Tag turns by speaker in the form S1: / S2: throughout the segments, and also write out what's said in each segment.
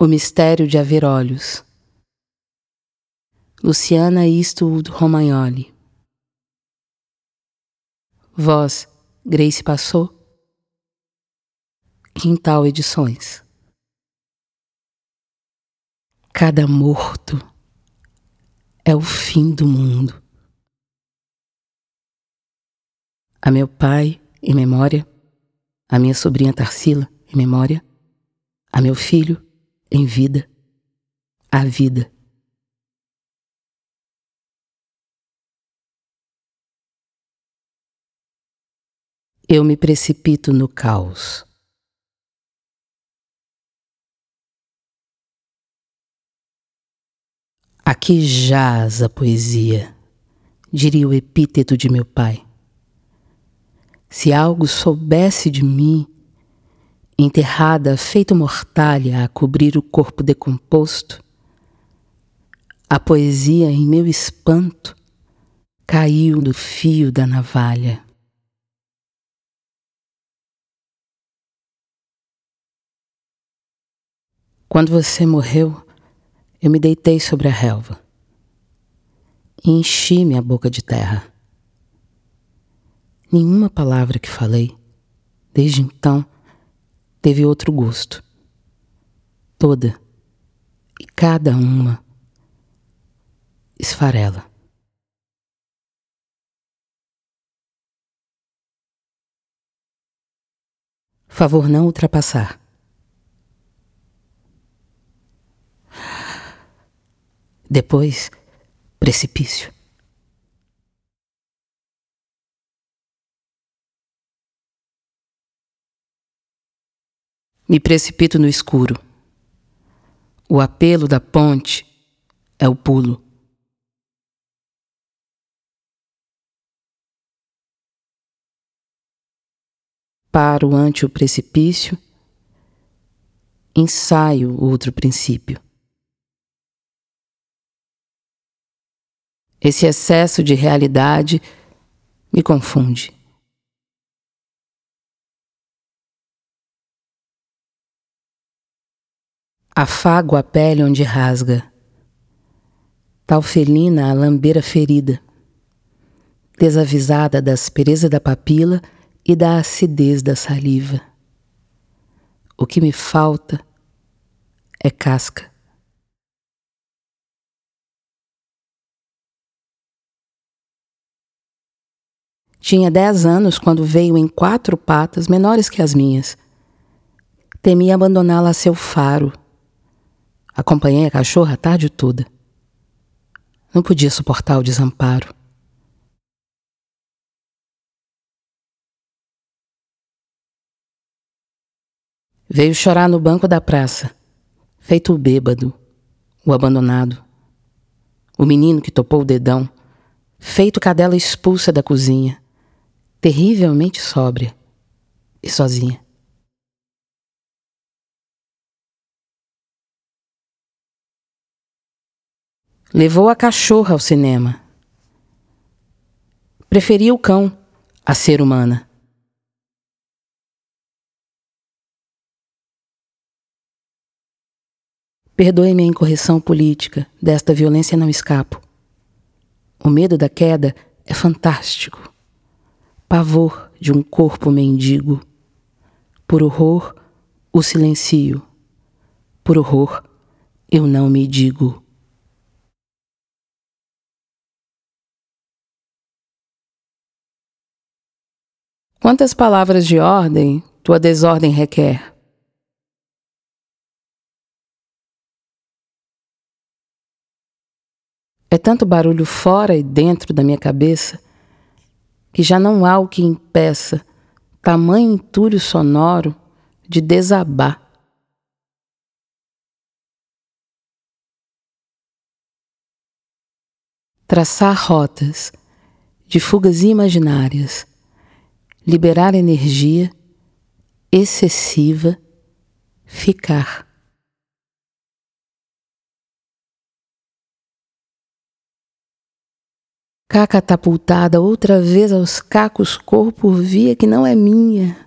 S1: O mistério de haver olhos. Luciana Eastwood Romagnoli. Voz Grace Passou. Quintal Edições. Cada morto é o fim do mundo. A meu pai, em memória, a minha sobrinha Tarsila, em memória, a meu filho, em vida, a vida. Eu me precipito no caos. Aqui jaz a poesia, diria o epíteto de meu pai. Se algo soubesse de mim, enterrada, feito mortalha a cobrir o corpo decomposto, a poesia, em meu espanto, caiu do fio da navalha. Quando você morreu, eu me deitei sobre a relva e enchi minha boca de terra. Nenhuma palavra que falei, desde então, teve outro gosto. Toda e cada uma esfarela. Favor não ultrapassar. Depois, precipício. Me precipito no escuro. O apelo da ponte é o pulo. Paro ante o precipício, ensaio outro princípio. Esse excesso de realidade me confunde. Afago a pele onde rasga, tal felina a lambeira ferida, desavisada da aspereza da papila e da acidez da saliva. O que me falta é casca. Tinha dez anos quando veio em quatro patas menores que as minhas. Temi abandoná-la a seu faro Acompanhei a cachorra a tarde toda. Não podia suportar o desamparo. Veio chorar no banco da praça, feito o bêbado, o abandonado. O menino que topou o dedão, feito cadela expulsa da cozinha, terrivelmente sóbria e sozinha. Levou a cachorra ao cinema. Preferia o cão a ser humana. Perdoe-me a incorreção política, desta violência não escapo. O medo da queda é fantástico. Pavor de um corpo mendigo. Por horror, o silencio. Por horror, eu não me digo. Quantas palavras de ordem tua desordem requer? É tanto barulho fora e dentro da minha cabeça que já não há o que impeça tamanho entulho sonoro de desabar. Traçar rotas de fugas imaginárias liberar energia excessiva, ficar. Cá catapultada outra vez aos cacos corpo via que não é minha.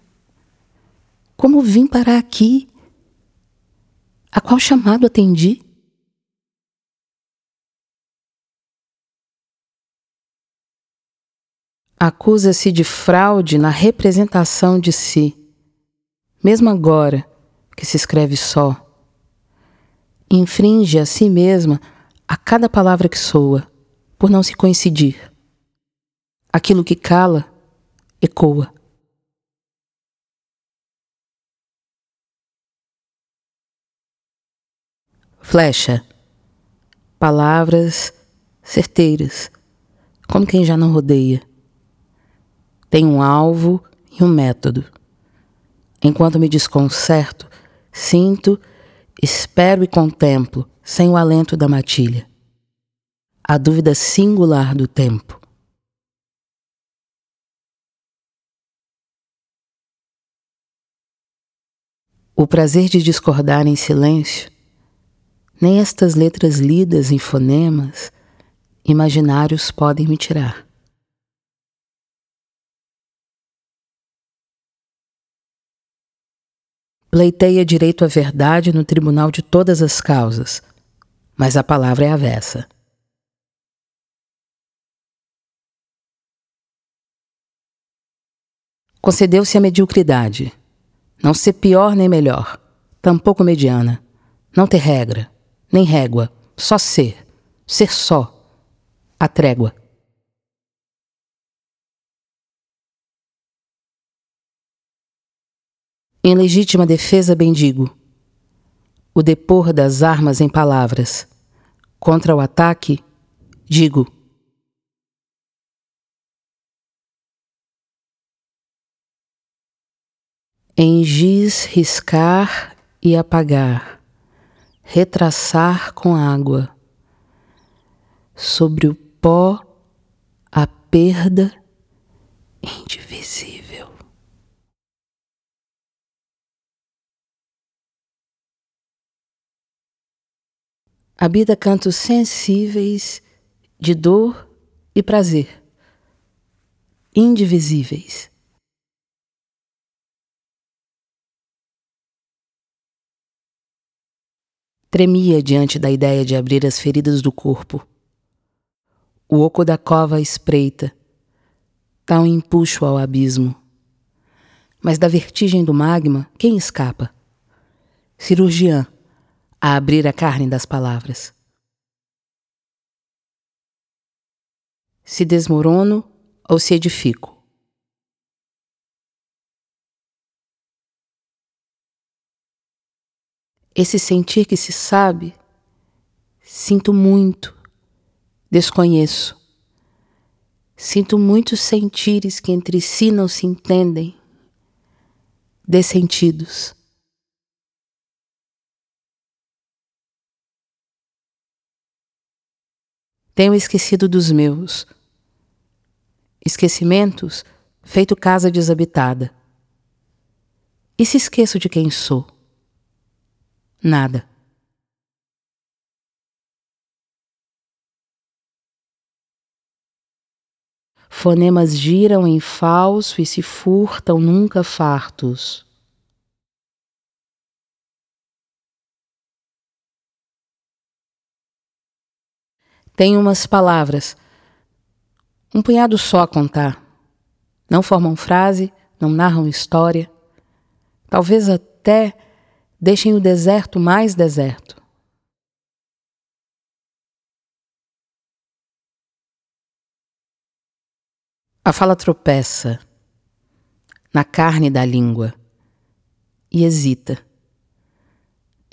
S1: Como vim parar aqui? A qual chamado atendi? Acusa-se de fraude na representação de si, mesmo agora que se escreve só. Infringe a si mesma a cada palavra que soa, por não se coincidir. Aquilo que cala, ecoa. Flecha. Palavras certeiras, como quem já não rodeia. Tem um alvo e um método. Enquanto me desconcerto, sinto, espero e contemplo, sem o alento da matilha, a dúvida singular do tempo. O prazer de discordar em silêncio nem estas letras lidas em fonemas imaginários podem me tirar. Pleiteia direito à verdade no tribunal de todas as causas, mas a palavra é avessa. Concedeu-se a mediocridade, não ser pior nem melhor, tampouco mediana, não ter regra, nem régua, só ser, ser só, a trégua. Em legítima defesa bendigo o depor das armas em palavras. Contra o ataque, digo. Em giz riscar e apagar retraçar com água. Sobre o pó, a perda indivisível. Habita cantos sensíveis de dor e prazer, indivisíveis. Tremia diante da ideia de abrir as feridas do corpo. O oco da cova espreita, um empuxo ao abismo. Mas da vertigem do magma, quem escapa? Cirurgiã, a abrir a carne das palavras. Se desmorono ou se edifico? esse sentir que se sabe, sinto muito, desconheço. Sinto muitos sentires que entre si não se entendem, dessentidos. Tenho esquecido dos meus. Esquecimentos feito casa desabitada. E se esqueço de quem sou? Nada. Fonemas giram em falso e se furtam nunca fartos. Tem umas palavras, um punhado só a contar. Não formam frase, não narram história. Talvez até Deixem o deserto mais deserto. A fala tropeça na carne da língua e hesita.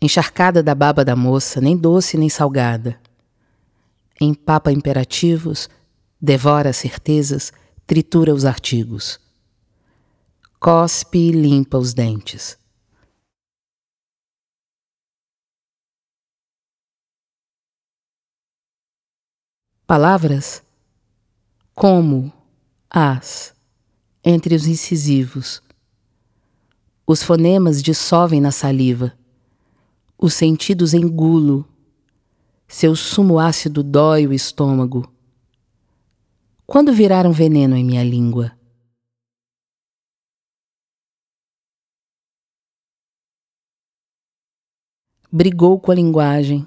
S1: Encharcada da baba da moça, nem doce nem salgada. Empapa imperativos, devora certezas, tritura os artigos. Cospe e limpa os dentes. Palavras como as entre os incisivos. Os fonemas dissolvem na saliva, os sentidos engulo, seu sumo ácido dói o estômago. Quando viraram veneno em minha língua? brigou com a linguagem,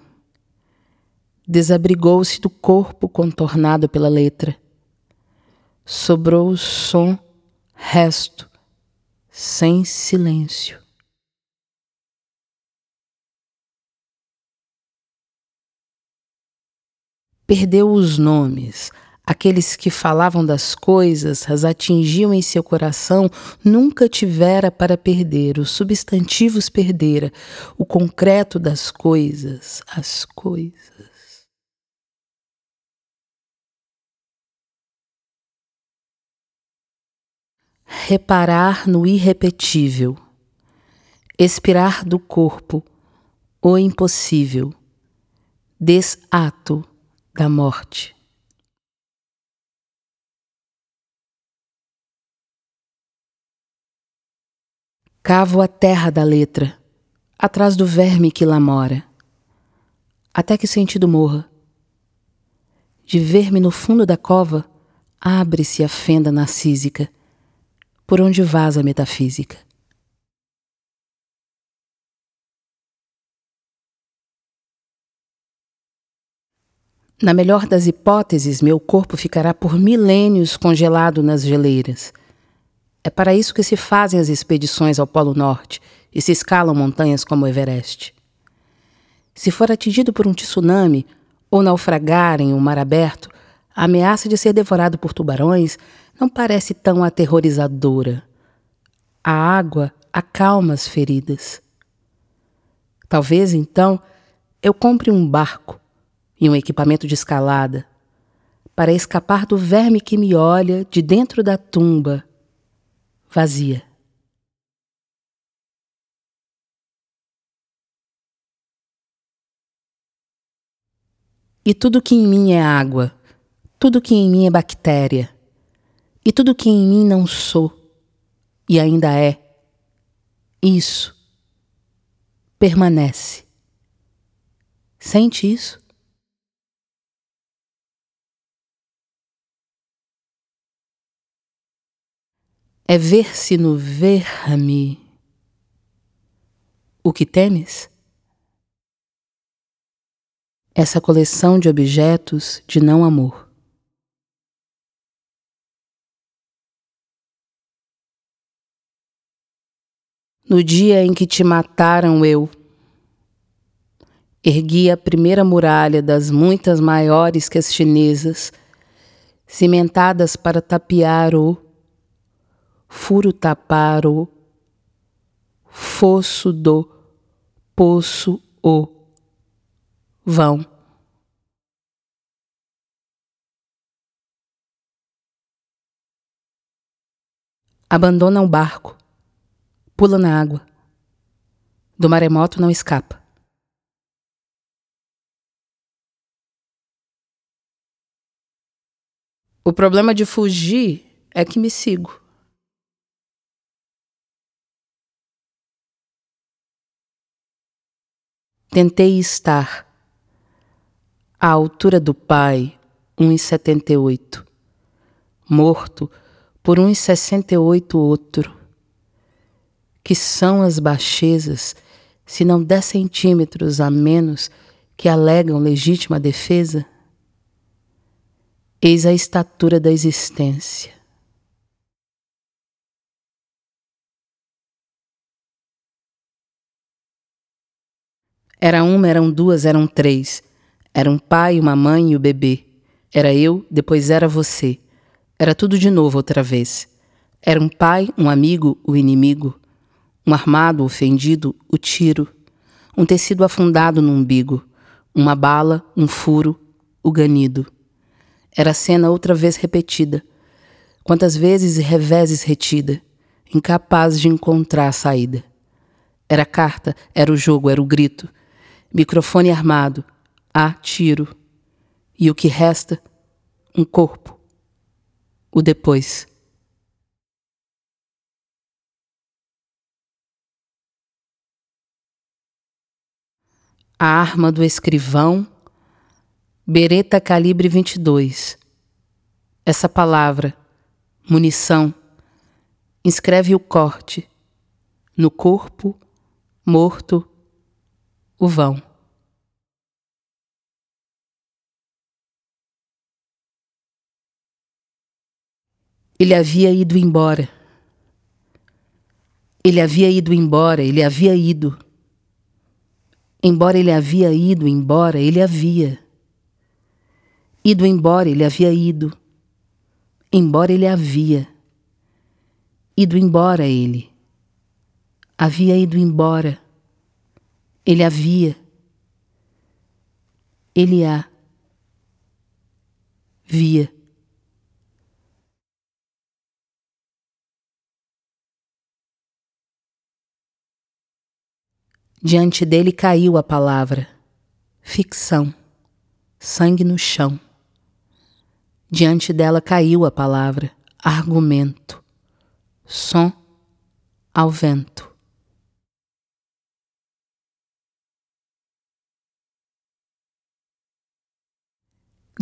S1: desabrigou-se do corpo contornado pela letra. Sobrou som, resto, sem silêncio. Perdeu os nomes, aqueles que falavam das coisas, as atingiam em seu coração, nunca tivera para perder, os substantivos perdera, o concreto das coisas, as coisas. reparar no irrepetível, expirar do corpo o impossível, desato da morte. Cavo a terra da letra, atrás do verme que lá mora, até que sentido morra. De ver-me no fundo da cova, abre-se a fenda narcísica por onde vaza a metafísica. Na melhor das hipóteses, meu corpo ficará por milênios congelado nas geleiras. É para isso que se fazem as expedições ao Polo Norte e se escalam montanhas como o Everest. Se for atingido por um tsunami ou naufragar em um mar aberto, a ameaça de ser devorado por tubarões não parece tão aterrorizadora. A água acalma as feridas. Talvez então eu compre um barco e um equipamento de escalada para escapar do verme que me olha de dentro da tumba vazia. E tudo que em mim é água, tudo que em mim é bactéria, e tudo que em mim não sou e ainda é, isso permanece. Sente isso? É ver-se no ver-me o que temes? Essa coleção de objetos de não amor. No dia em que te mataram, eu ergui a primeira muralha das muitas maiores que as chinesas, cimentadas para tapiar o furo tapar o fosso do poço o vão. Abandona o barco pula na água. Do maremoto não escapa. O problema de fugir é que me sigo. Tentei estar à altura do pai, 1,78, morto por 1,68 outro que são as baixezas, se não dez centímetros a menos que alegam legítima defesa? Eis a estatura da existência. Era uma, eram duas, eram três. Era um pai, uma mãe e o bebê. Era eu, depois era você. Era tudo de novo outra vez. Era um pai, um amigo, o inimigo. Um armado ofendido, o tiro. Um tecido afundado no umbigo. Uma bala, um furo, o ganido. Era a cena outra vez repetida. Quantas vezes e reveses retida, incapaz de encontrar a saída. Era a carta, era o jogo, era o grito. Microfone armado. Há tiro. E o que resta? Um corpo. O depois. a arma do escrivão, bereta calibre 22. Essa palavra, munição, inscreve o corte no corpo, morto, o vão. Ele havia ido embora. Ele havia ido embora, ele havia ido. Embora ele havia ido embora, ele havia. Ido embora, ele havia ido. Embora ele havia. Ido embora ele. Havia ido embora. Ele havia. Ele a. Via. Diante dele caiu a palavra, ficção, sangue no chão. Diante dela caiu a palavra, argumento, som ao vento.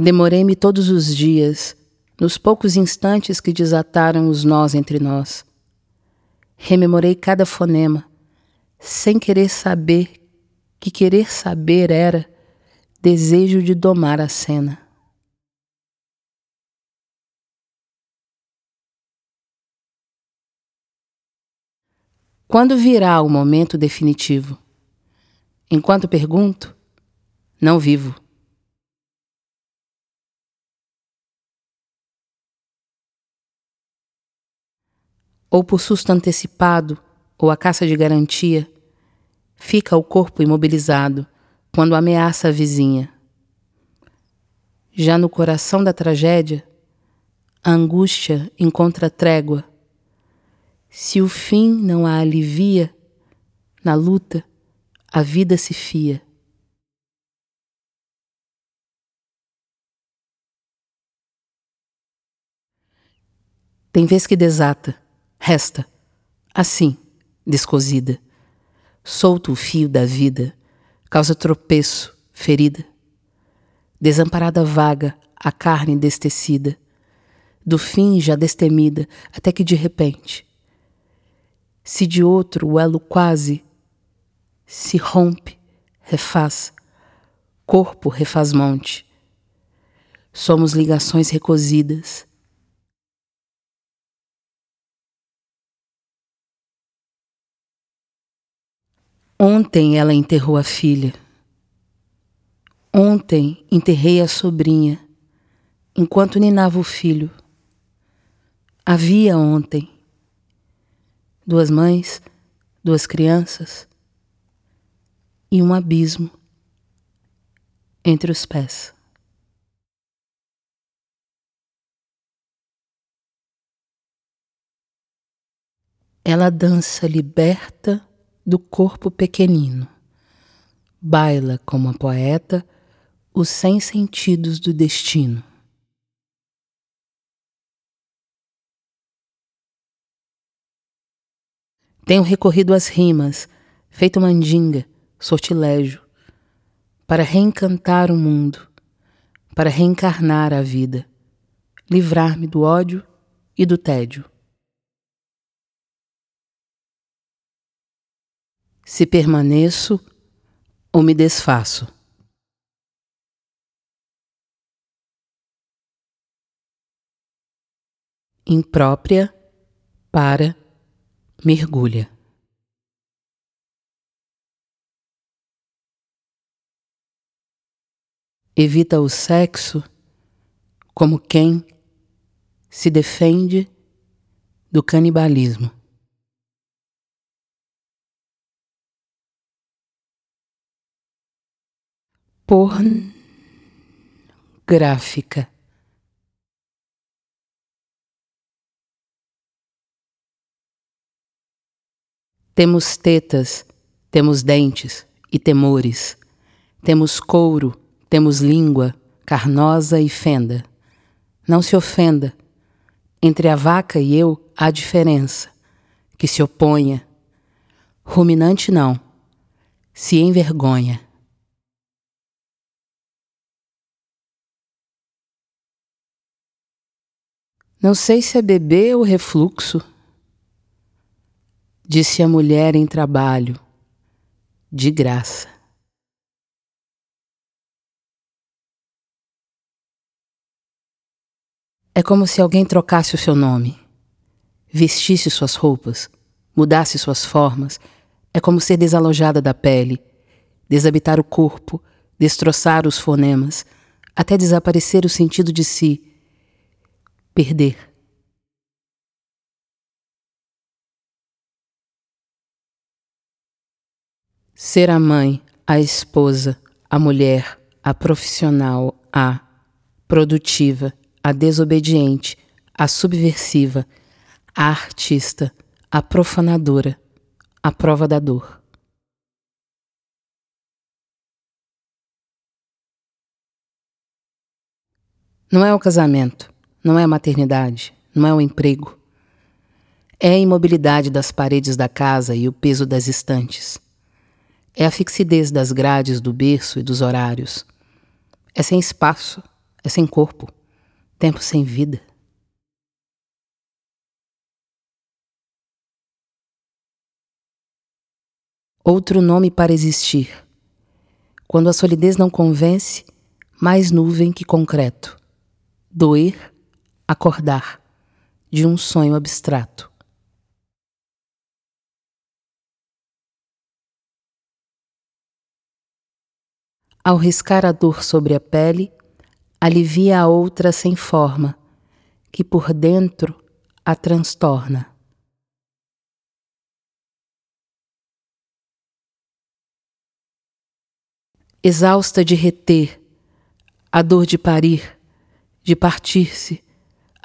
S1: Demorei-me todos os dias, nos poucos instantes que desataram os nós entre nós. Rememorei cada fonema, sem querer saber que querer saber era desejo de domar a cena. Quando virá o momento definitivo? Enquanto pergunto, não vivo. Ou por susto antecipado, ou a caça de garantia, fica o corpo imobilizado quando ameaça a vizinha. Já no coração da tragédia, a angústia encontra trégua. Se o fim não a alivia, na luta, a vida se fia. Tem vez que desata, resta, assim descosida. Solto o fio da vida, causa tropeço, ferida. Desamparada vaga, a carne destecida, do fim já destemida, até que de repente, se de outro o elo quase se rompe, refaz, corpo refaz monte. Somos ligações recosidas, Ontem ela enterrou a filha. Ontem enterrei a sobrinha, enquanto ninava o filho. Havia ontem duas mães, duas crianças e um abismo entre os pés. Ela dança liberta do corpo pequenino. Baila como a poeta os cem sentidos do destino. Tenho recorrido às rimas, feito mandinga, sortilégio, para reencantar o mundo, para reencarnar a vida, livrar-me do ódio e do tédio. Se permaneço ou me desfaço. Imprópria para mergulha. Evita o sexo como quem se defende do canibalismo. Pornográfica. Temos tetas, temos dentes e temores. Temos couro, temos língua, carnosa e fenda. Não se ofenda. Entre a vaca e eu há diferença. Que se oponha. Ruminante não. Se envergonha. Não sei se é bebê ou refluxo, disse a mulher em trabalho, de graça. É como se alguém trocasse o seu nome, vestisse suas roupas, mudasse suas formas. É como ser desalojada da pele, desabitar o corpo, destroçar os fonemas, até desaparecer o sentido de si perder. Ser a mãe, a esposa, a mulher, a profissional, a produtiva, a desobediente, a subversiva, a artista, a profanadora, a prova da dor. Não é o casamento, não é a maternidade, não é o emprego. É a imobilidade das paredes da casa e o peso das estantes. É a fixidez das grades do berço e dos horários. É sem espaço, é sem corpo, tempo sem vida. Outro nome para existir. Quando a solidez não convence, mais nuvem que concreto. Doer, acordar, de um sonho abstrato. Ao riscar a dor sobre a pele, alivia a outra sem forma, que por dentro a transtorna. Exausta de reter, a dor de parir, de partir-se,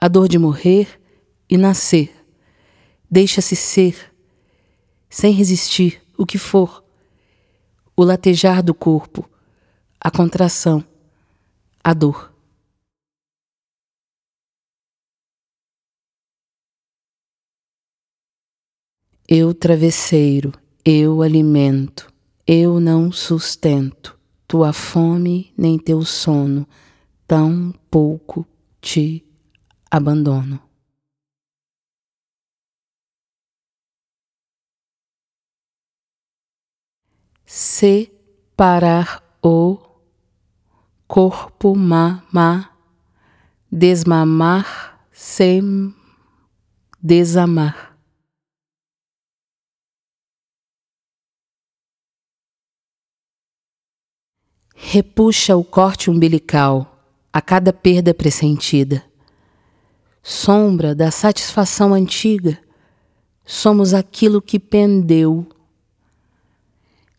S1: a dor de morrer e nascer, deixa-se ser, sem resistir, o que for, o latejar do corpo, a contração, a dor. Eu travesseiro, eu alimento, eu não sustento. Tua fome nem teu sono, tão pouco te abandono. Separar o corpo ma desmamar sem desamar. Repuxa o corte umbilical a cada perda pressentida. Sombra da satisfação antiga, somos aquilo que pendeu.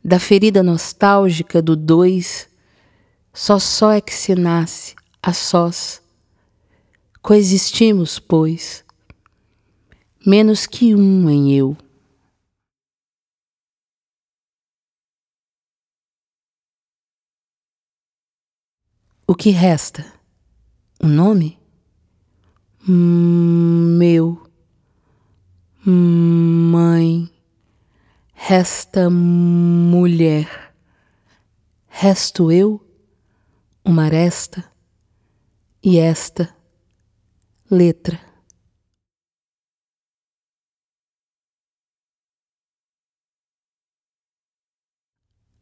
S1: Da ferida nostálgica do dois só só é que se nasce a sós. Coexistimos, pois, menos que um em eu. O que resta? O nome? Meu. Mãe. Resta mulher. Resto eu? uma aresta e esta letra.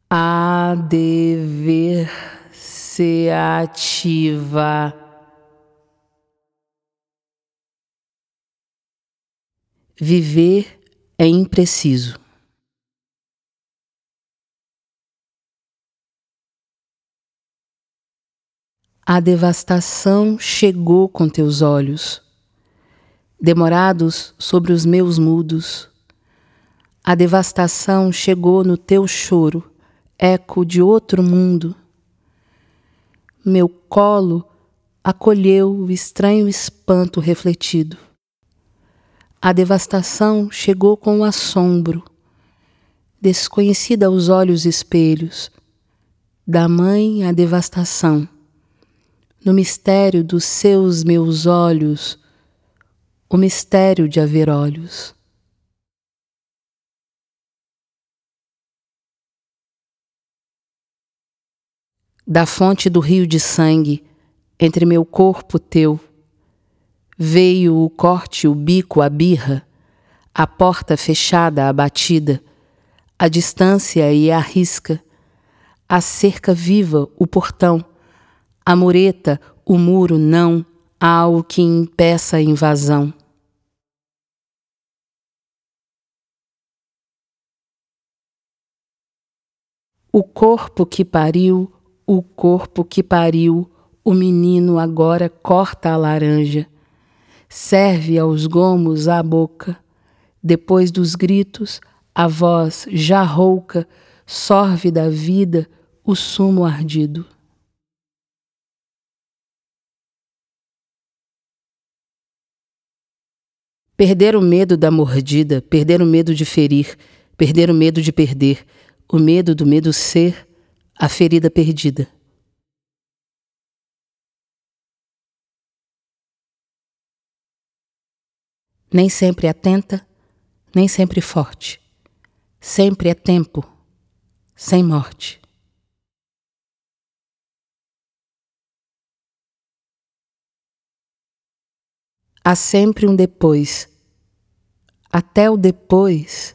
S1: A dever se ativa. Viver é impreciso. A devastação chegou com teus olhos, demorados sobre os meus mudos. A devastação chegou no teu choro, eco de outro mundo. Meu colo acolheu o estranho espanto refletido. A devastação chegou com o assombro, desconhecida aos olhos espelhos, da mãe a devastação no mistério dos seus meus olhos, o mistério de haver olhos. Da fonte do rio de sangue, entre meu corpo teu, veio o corte, o bico, a birra, a porta fechada, abatida, a distância e a risca, a cerca viva, o portão a mureta, o muro não, há algo que impeça a invasão. O corpo que pariu, o corpo que pariu, o menino agora corta a laranja, serve aos gomos a boca. Depois dos gritos, a voz já rouca sorve da vida o sumo ardido. Perder o medo da mordida, perder o medo de ferir, perder o medo de perder, o medo do medo ser a ferida perdida. Nem sempre atenta, nem sempre forte. Sempre é tempo, sem morte. Há sempre um depois, até o depois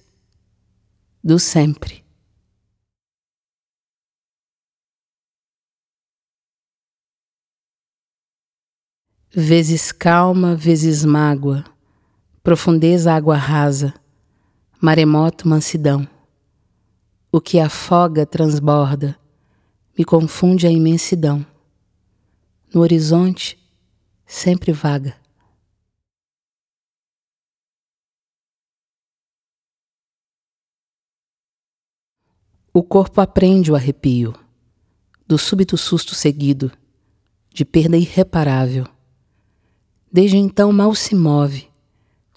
S1: do sempre. vezes calma, vezes mágoa, profundeza água rasa, maremoto mansidão. O que afoga transborda, me confunde a imensidão. No horizonte, sempre vaga. O corpo aprende o arrepio, do súbito susto seguido, de perda irreparável Desde então mal se move,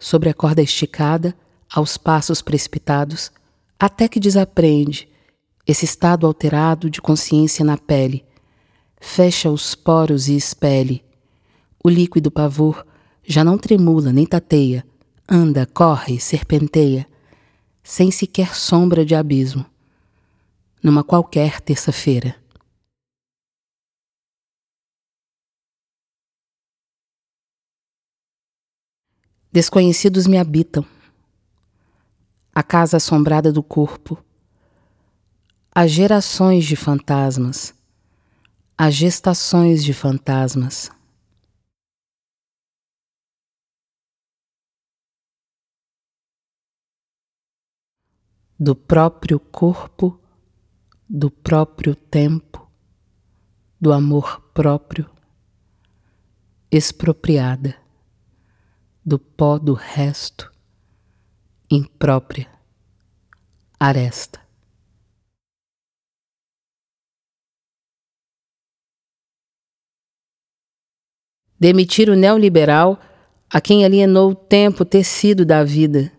S1: sobre a corda esticada, aos passos precipitados, até que desaprende esse estado alterado de consciência na pele. Fecha os poros e expele. O líquido pavor já não tremula nem tateia, anda, corre, serpenteia, sem sequer sombra de abismo. Numa qualquer terça-feira. Desconhecidos me habitam. A casa assombrada do corpo. As gerações de fantasmas. As gestações de fantasmas. Do próprio corpo, do próprio tempo, do amor próprio, expropriada do pó do resto, imprópria, aresta. Demitir o neoliberal a quem alienou o tempo tecido da vida.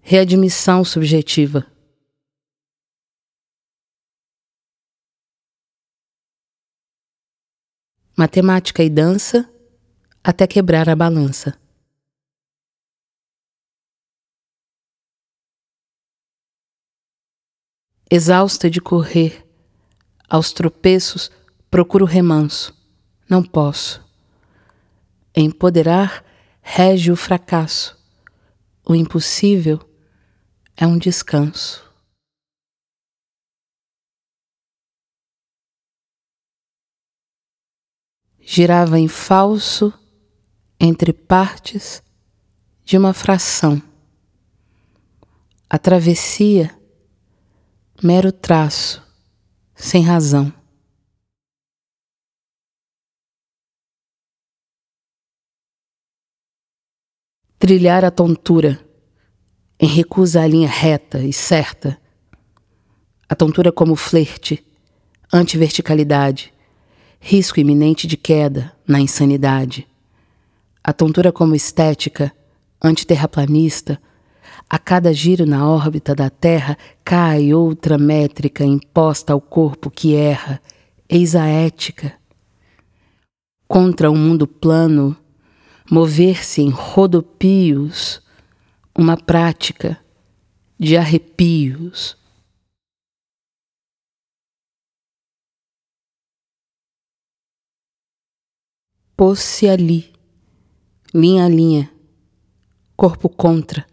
S1: Readmissão subjetiva. Matemática e dança até quebrar a balança. Exausta de correr, aos tropeços procuro remanso. Não posso. Empoderar rege o fracasso. O impossível é um descanso. Girava em falso entre partes de uma fração. A travessia mero traço, sem razão. Trilhar a tontura, em recusa à linha reta e certa. A tontura como flerte, antiverticalidade, risco iminente de queda na insanidade. A tontura como estética, antiterraplanista, a cada giro na órbita da Terra cai outra métrica imposta ao corpo que erra, eis a ética. Contra o um mundo plano, mover-se em rodopios, uma prática de arrepios. Pôs-se ali, linha a linha, corpo contra,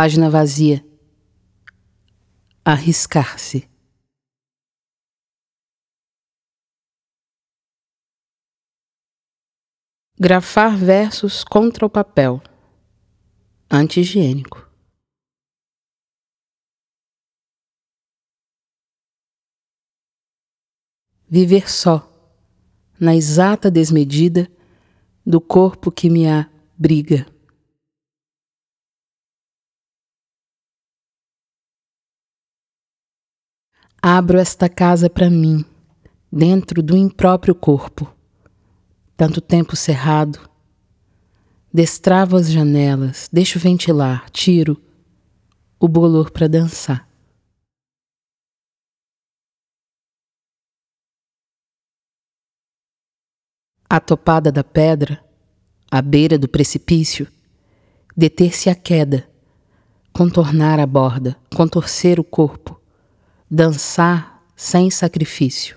S1: Página vazia. Arriscar-se. Grafar versos contra o papel. Anti-higiênico. Viver só, na exata desmedida do corpo que me abriga. Abro esta casa para mim, dentro do impróprio corpo tanto tempo cerrado. Destravo as janelas, deixo ventilar, tiro o bolor para dançar. A topada da pedra, à beira do precipício, deter-se a queda, contornar a borda, contorcer o corpo, dançar sem sacrifício.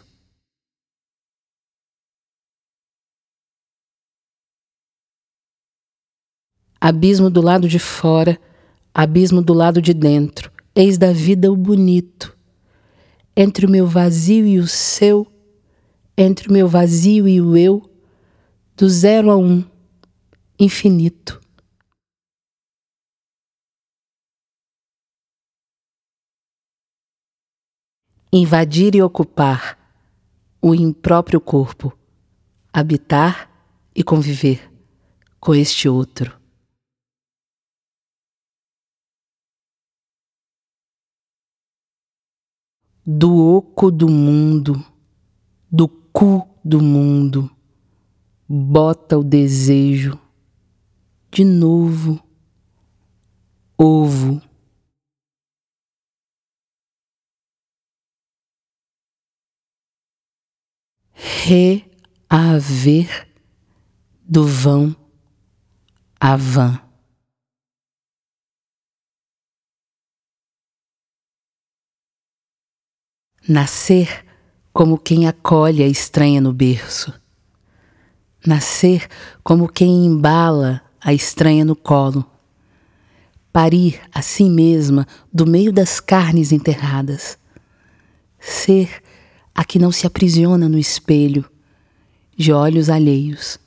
S1: Abismo do lado de fora, abismo do lado de dentro. Eis da vida o bonito. Entre o meu vazio e o seu, entre o meu vazio e o eu, do zero a um, infinito. Invadir e ocupar o impróprio corpo, habitar e conviver com este outro. do oco do mundo, do cu do mundo, bota o desejo, de novo, ovo. Reaver do vão a van. Nascer como quem acolhe a estranha no berço. Nascer como quem embala a estranha no colo. Parir a si mesma do meio das carnes enterradas. Ser a que não se aprisiona no espelho de olhos alheios.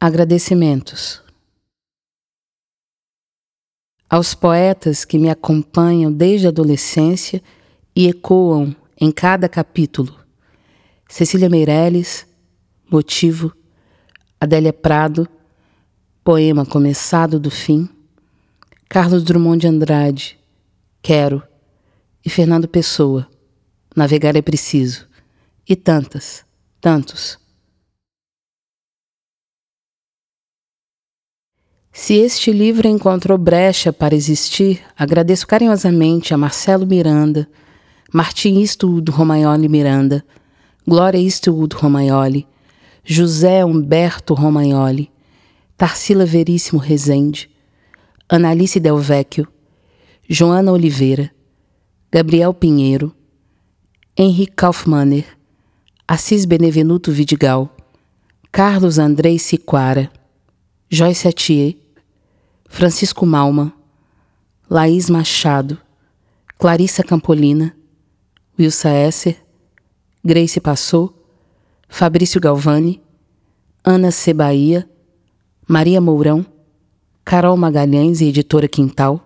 S1: Agradecimentos. Aos poetas que me acompanham desde a adolescência e ecoam em cada capítulo: Cecília Meirelles, Motivo, Adélia Prado, Poema Começado do Fim, Carlos Drummond de Andrade, Quero, e Fernando Pessoa, Navegar é Preciso, e tantas, tantos. Se este livro encontrou brecha para existir, agradeço carinhosamente a Marcelo Miranda, Martim Eastwood Romagnoli Miranda, Glória Eastwood Romagnoli, José Humberto Romagnoli, Tarsila Veríssimo Rezende, Analice Del Vecchio, Joana Oliveira, Gabriel Pinheiro, Henrique Kaufmanner, Assis Benevenuto Vidigal, Carlos Andrei Siquara, Joyce Atier, Francisco Malma, Laís Machado, Clarissa Campolina, Wilsa Esser, Grace Passou, Fabrício Galvani, Ana C. Bahia, Maria Mourão, Carol Magalhães e editora Quintal,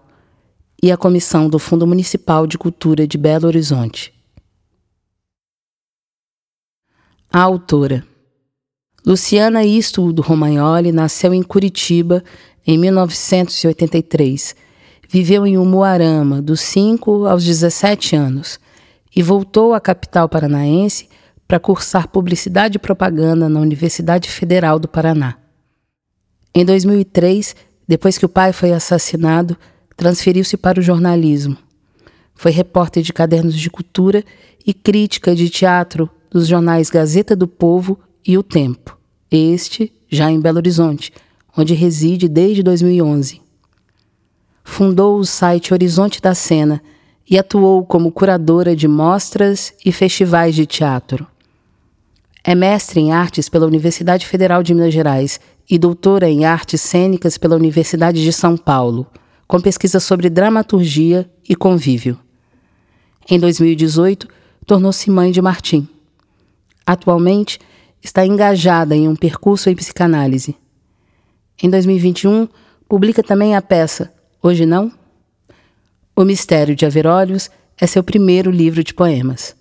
S1: e a comissão do Fundo Municipal de Cultura de Belo Horizonte. A autora Luciana Isto do Romagnoli nasceu em Curitiba em 1983. Viveu em Umuarama dos 5 aos 17 anos e voltou à capital paranaense para cursar Publicidade e Propaganda na Universidade Federal do Paraná. Em 2003, depois que o pai foi assassinado, transferiu-se para o jornalismo. Foi repórter de cadernos de cultura e crítica de teatro dos jornais Gazeta do Povo e O Tempo, este já em Belo Horizonte, onde reside desde 2011. Fundou o site Horizonte da Cena e atuou como curadora de mostras e festivais de teatro. É mestre em artes pela Universidade Federal de Minas Gerais e doutora em artes cênicas pela Universidade de São Paulo, com pesquisa sobre dramaturgia e convívio. Em 2018, tornou-se mãe de Martim. Atualmente, está engajada em um percurso em psicanálise. Em 2021, publica também a peça Hoje Não? O Mistério de Averolhos é seu primeiro livro de poemas.